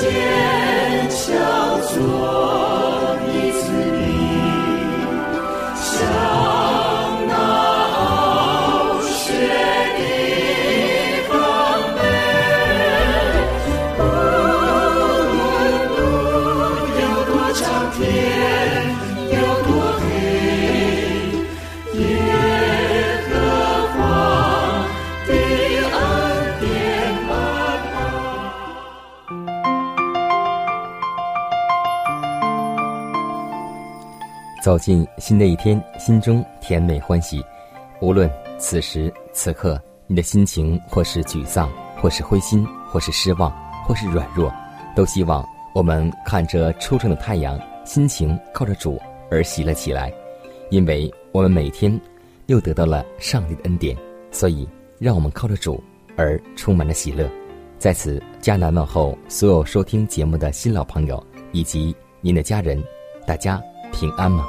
谢。走进新的一天，心中甜美欢喜。无论此时此刻你的心情或是沮丧，或是灰心，或是失望，或是软弱，都希望我们看着初升的太阳，心情靠着主而喜了起来，因为我们每天又得到了上帝的恩典，所以让我们靠着主而充满了喜乐。在此，迦南问候所有收听节目的新老朋友以及您的家人，大家。平安吗？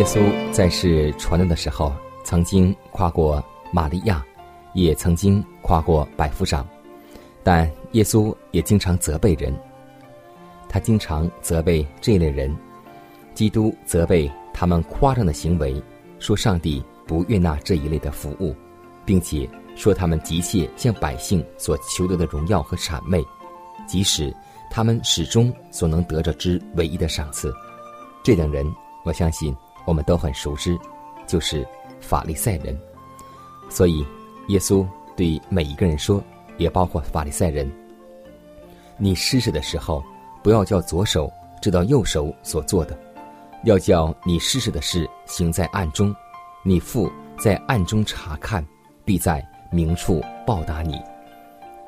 耶稣在世传道的时候，曾经夸过玛利亚，也曾经夸过百夫长，但耶稣也经常责备人。他经常责备这类人，基督责备他们夸张的行为，说上帝。不悦纳这一类的服务，并且说他们急切向百姓所求得的荣耀和谄媚，即使他们始终所能得着之唯一的赏赐，这等人，我相信我们都很熟知，就是法利赛人。所以，耶稣对每一个人说，也包括法利赛人：你施舍的时候，不要叫左手知道右手所做的，要叫你施舍的事行在暗中。你父在暗中查看，必在明处报答你。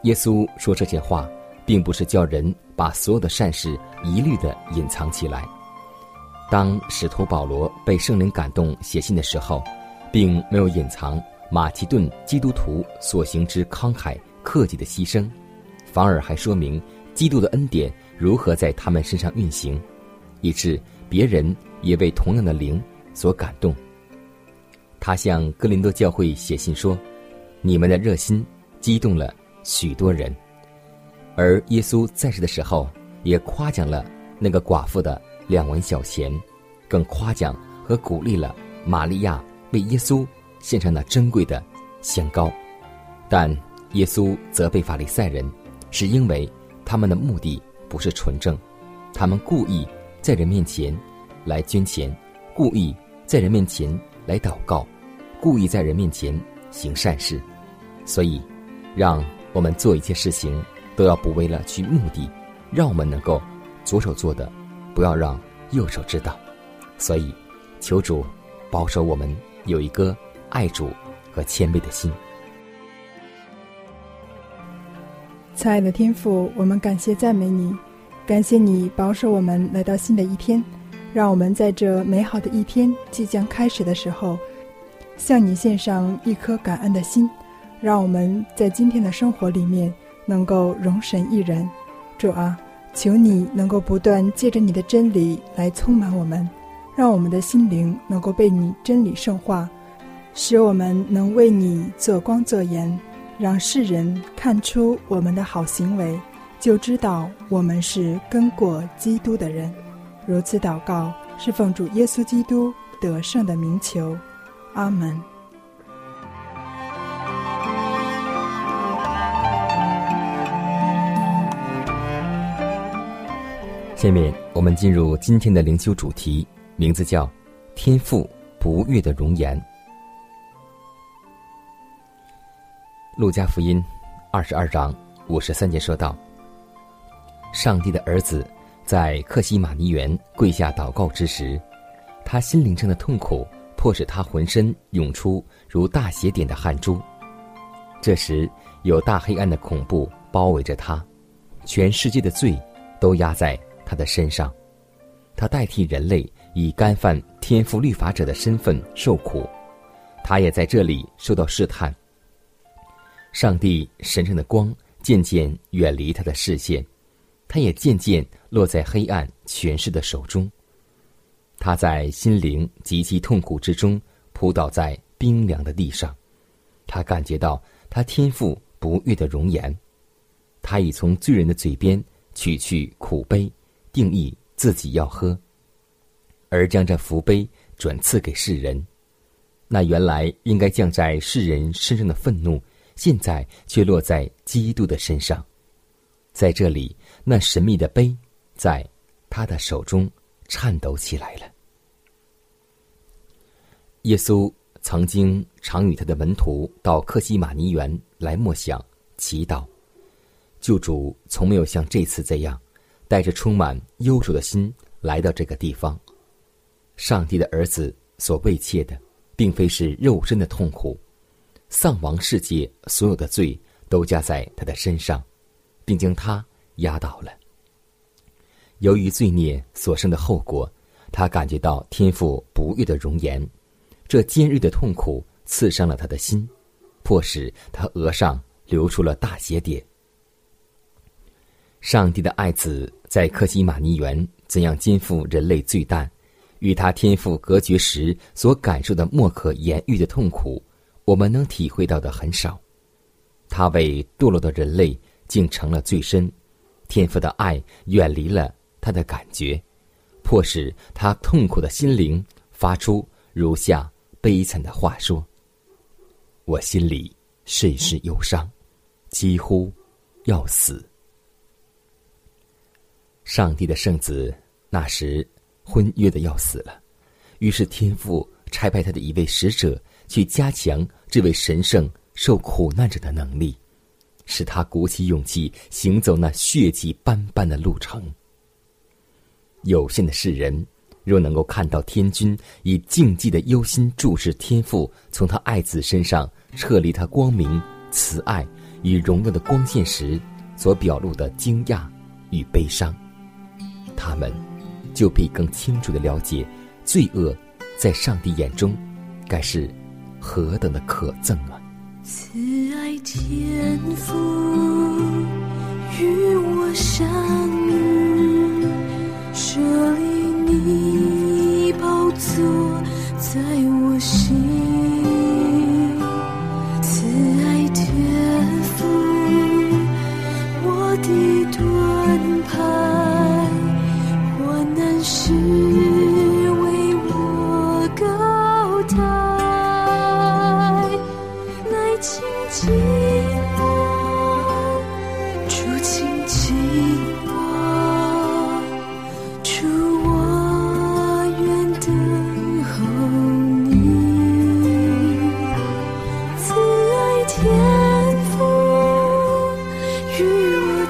耶稣说这些话，并不是叫人把所有的善事一律的隐藏起来。当使徒保罗被圣灵感动写信的时候，并没有隐藏马其顿基督徒所行之慷慨克己的牺牲，反而还说明基督的恩典如何在他们身上运行，以致别人也被同样的灵所感动。他向哥林多教会写信说：“你们的热心激动了许多人。”而耶稣在世的时候，也夸奖了那个寡妇的两文小钱，更夸奖和鼓励了玛利亚为耶稣献上那珍贵的香膏。但耶稣责备法利赛人，是因为他们的目的不是纯正，他们故意在人面前来捐钱，故意在人面前来祷告。故意在人面前行善事，所以，让我们做一切事情都要不为了去目的，让我们能够左手做的，不要让右手知道。所以，求主保守我们有一个爱主和谦卑的心。亲爱的天父，我们感谢赞美你，感谢你保守我们来到新的一天，让我们在这美好的一天即将开始的时候。向你献上一颗感恩的心，让我们在今天的生活里面能够容神一人。主啊，求你能够不断借着你的真理来充满我们，让我们的心灵能够被你真理圣化，使我们能为你做光做盐，让世人看出我们的好行为，就知道我们是跟过基督的人。如此祷告，是奉主耶稣基督得胜的名求。阿门。下面我们进入今天的灵修主题，名字叫“天赋不悦的容颜”。路加福音二十二章五十三节说道：“上帝的儿子在克西马尼园跪下祷告之时，他心灵上的痛苦迫使他浑身涌出如大血点的汗珠。这时，有大黑暗的恐怖包围着他，全世界的罪都压在他的身上。他代替人类以干犯天赋律法者的身份受苦，他也在这里受到试探。”上帝神圣的光渐渐远离他的视线，他也渐渐落在黑暗权势的手中。他在心灵极其痛苦之中扑倒在冰凉的地上，他感觉到他天赋不遇的容颜。他已从罪人的嘴边取去苦悲，定义自己要喝，而将这福杯转赐给世人。那原来应该降在世人身上的愤怒。现在却落在基督的身上，在这里，那神秘的杯在他的手中颤抖起来了。耶稣曾经常与他的门徒到克西马尼园来默想、祈祷。救主从没有像这次这样，带着充满忧愁的心来到这个地方。上帝的儿子所畏切的，并非是肉身的痛苦。丧亡世界所有的罪都加在他的身上，并将他压倒了。由于罪孽所生的后果，他感觉到天赋不悦的容颜，这尖锐的痛苦刺伤了他的心，迫使他额上流出了大血点。上帝的爱子在克西马尼园怎样肩负人类罪担，与他天赋隔绝时所感受的莫可言喻的痛苦。我们能体会到的很少，他为堕落的人类竟成了最深，天赋的爱远离了他的感觉，迫使他痛苦的心灵发出如下悲惨的话说：“我心里甚是忧伤，几乎要死。”上帝的圣子那时昏约的要死了，于是天父差派他的一位使者。去加强这位神圣受苦难者的能力，使他鼓起勇气行走那血迹斑斑的路程。有限的世人，若能够看到天君以静寂的忧心注视天父从他爱子身上撤离他光明、慈爱与荣耀的光线时，所表露的惊讶与悲伤，他们就必更清楚的了解，罪恶在上帝眼中，该是。何等的可憎啊！慈爱天赋与我相遇，设立你宝座在我心。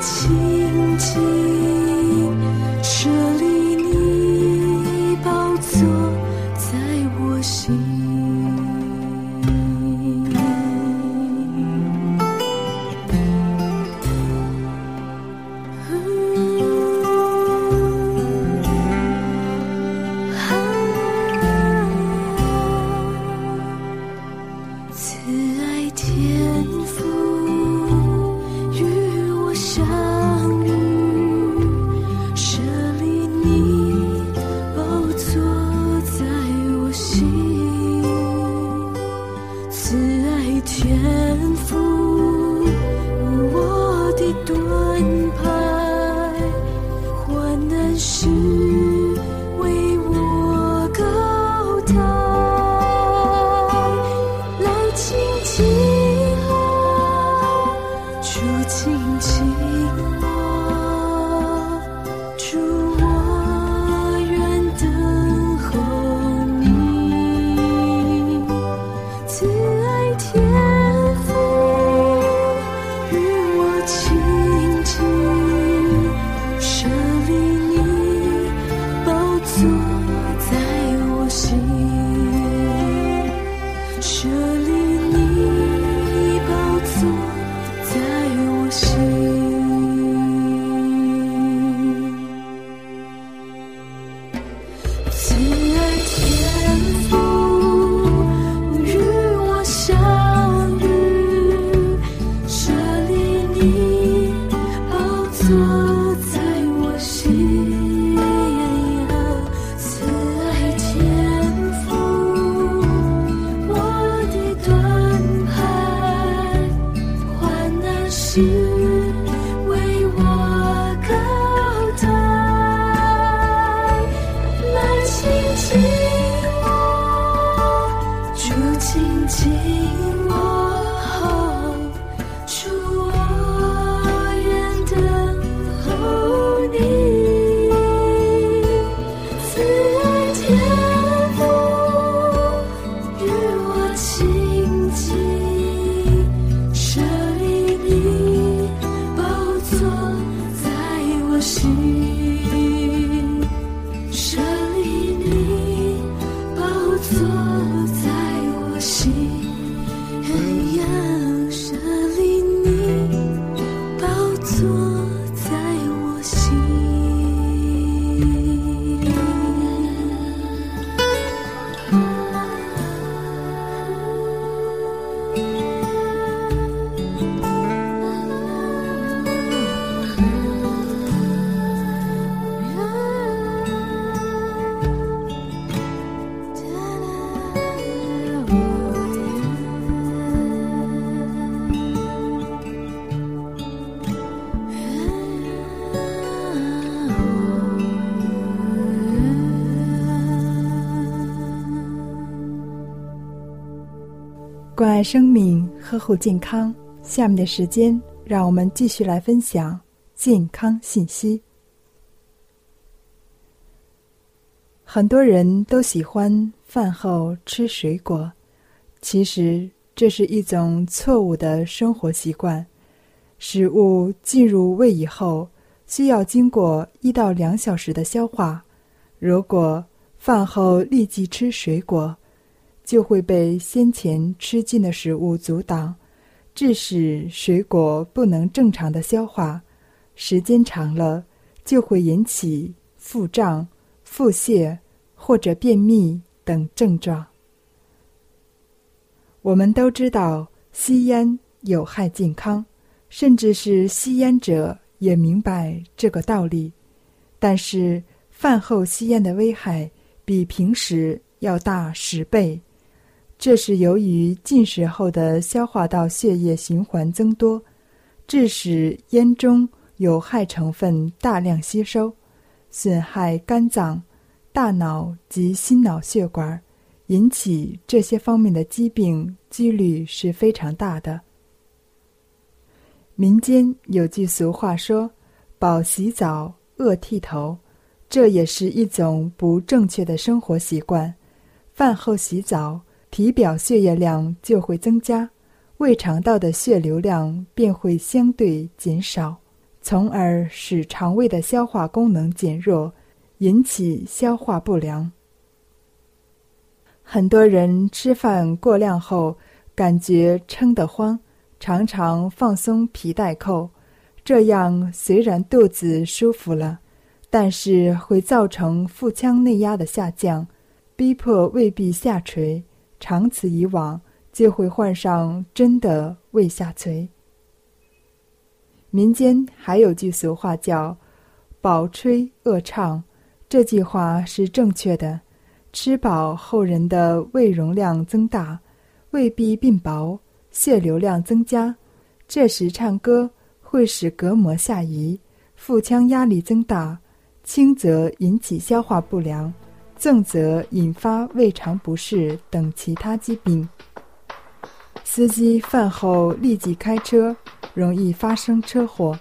静静做生命，呵护健康。下面的时间，让我们继续来分享健康信息。很多人都喜欢饭后吃水果，其实这是一种错误的生活习惯。食物进入胃以后，需要经过一到两小时的消化。如果饭后立即吃水果，就会被先前吃进的食物阻挡，致使水果不能正常的消化。时间长了，就会引起腹胀、腹泻或者便秘等症状。我们都知道吸烟有害健康，甚至是吸烟者也明白这个道理。但是饭后吸烟的危害比平时要大十倍。这是由于进食后的消化道血液循环增多，致使烟中有害成分大量吸收，损害肝脏、大脑及心脑血管，引起这些方面的疾病几率是非常大的。民间有句俗话说：“饱洗澡，饿剃头”，这也是一种不正确的生活习惯。饭后洗澡。体表血液量就会增加，胃肠道的血流量便会相对减少，从而使肠胃的消化功能减弱，引起消化不良。很多人吃饭过量后，感觉撑得慌，常常放松皮带扣，这样虽然肚子舒服了，但是会造成腹腔内压的下降，逼迫胃壁下垂。长此以往，就会患上真的胃下垂。民间还有句俗话叫“饱吹饿唱”，这句话是正确的。吃饱后，人的胃容量增大，胃壁变薄，血流量增加。这时唱歌会使膈膜下移，腹腔压力增大，轻则引起消化不良。重则引发胃肠不适等其他疾病。司机饭后立即开车，容易发生车祸，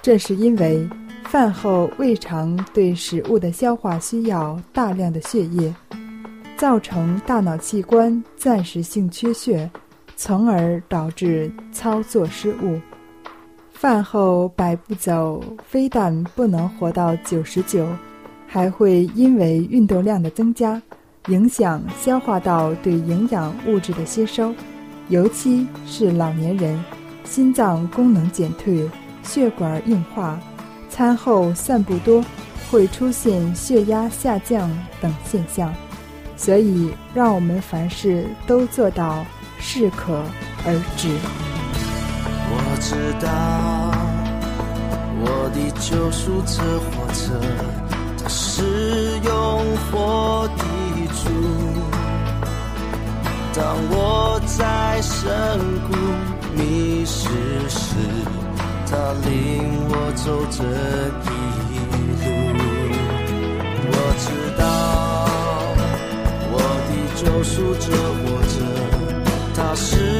这是因为饭后胃肠对食物的消化需要大量的血液，造成大脑器官暂时性缺血，从而导致操作失误。饭后百步走，非但不能活到九十九。还会因为运动量的增加，影响消化道对营养物质的吸收，尤其是老年人，心脏功能减退，血管硬化，餐后散步多，会出现血压下降等现象。所以，让我们凡事都做到适可而止。我知道，我的救赎车火车。是用火的主。当我在深谷迷失时。他领我走这一路。我知道我的救赎者活着，他是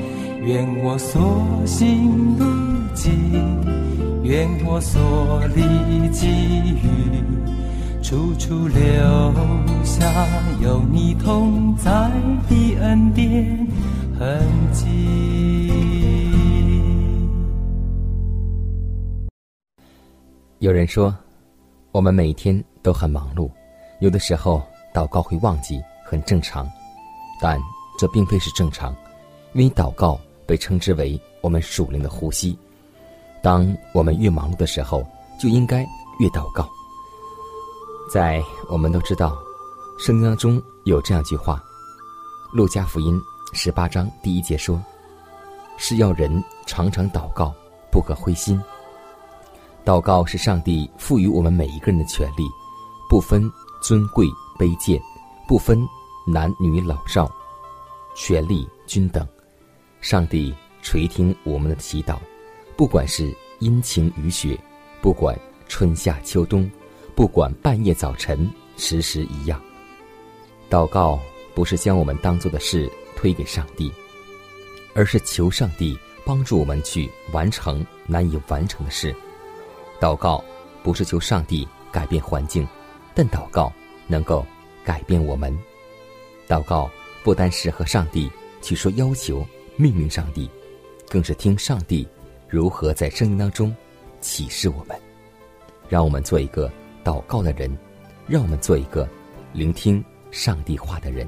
愿我所行路径，愿我所立给予，处处留下有你同在的恩典痕迹。有人说，我们每天都很忙碌，有的时候祷告会忘记，很正常。但这并非是正常，因为祷告被称之为我们属灵的呼吸。当我们越忙碌的时候，就应该越祷告。在我们都知道，圣经当中有这样一句话，《路加福音》十八章第一节说：“是要人常常祷告，不可灰心。”祷告是上帝赋予我们每一个人的权利，不分尊贵卑贱，不分男女老少，权利均等。上帝垂听我们的祈祷，不管是阴晴雨雪，不管春夏秋冬，不管半夜早晨，时时一样。祷告不是将我们当做的事推给上帝，而是求上帝帮助我们去完成难以完成的事。祷告不是求上帝改变环境，但祷告能够改变我们。祷告不单是和上帝去说要求、命令上帝，更是听上帝如何在声音当中启示我们。让我们做一个祷告的人，让我们做一个聆听上帝话的人。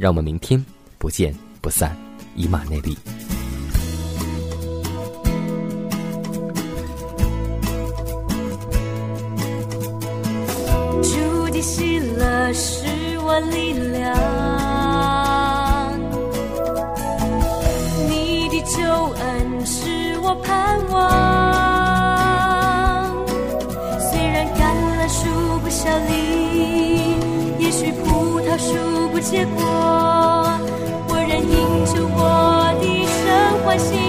让我们明天不见不散，以马内利。主的喜乐是我力量，你的救恩是我盼望。结果，我仍因着我的神欢喜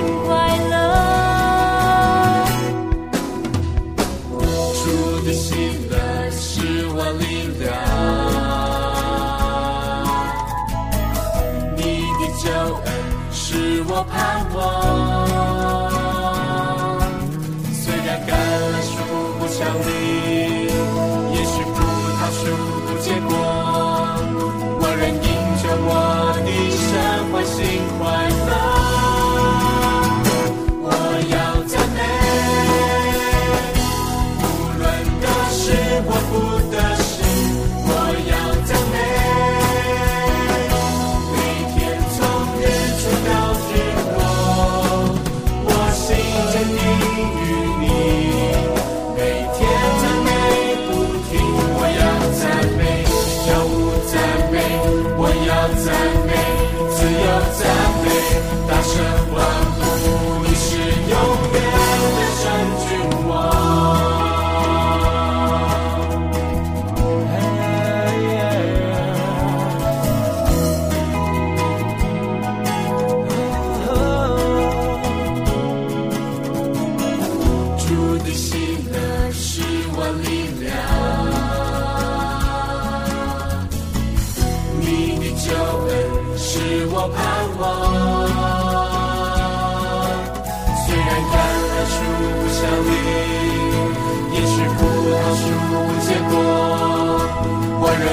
树不效力，也许葡萄树不结果，我仍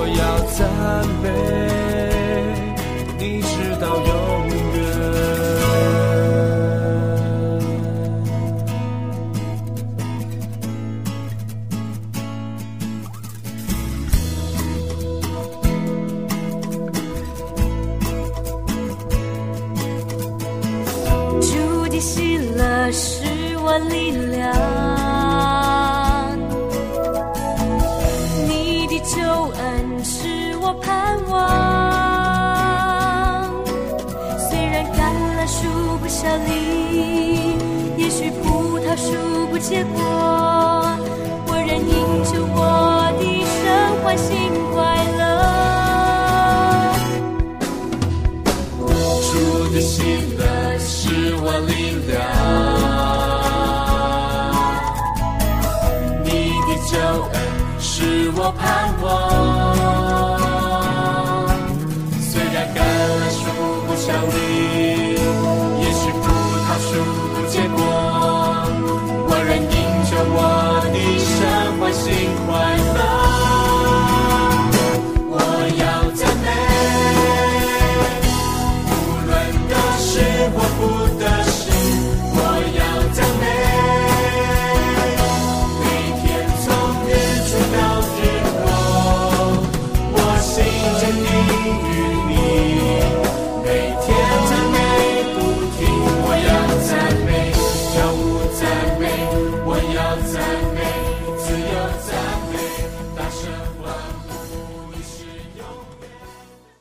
我要赞美，结果，我仍因着我的神欢欣快乐。主的喜乐是我力量，你的救恩是我盼望。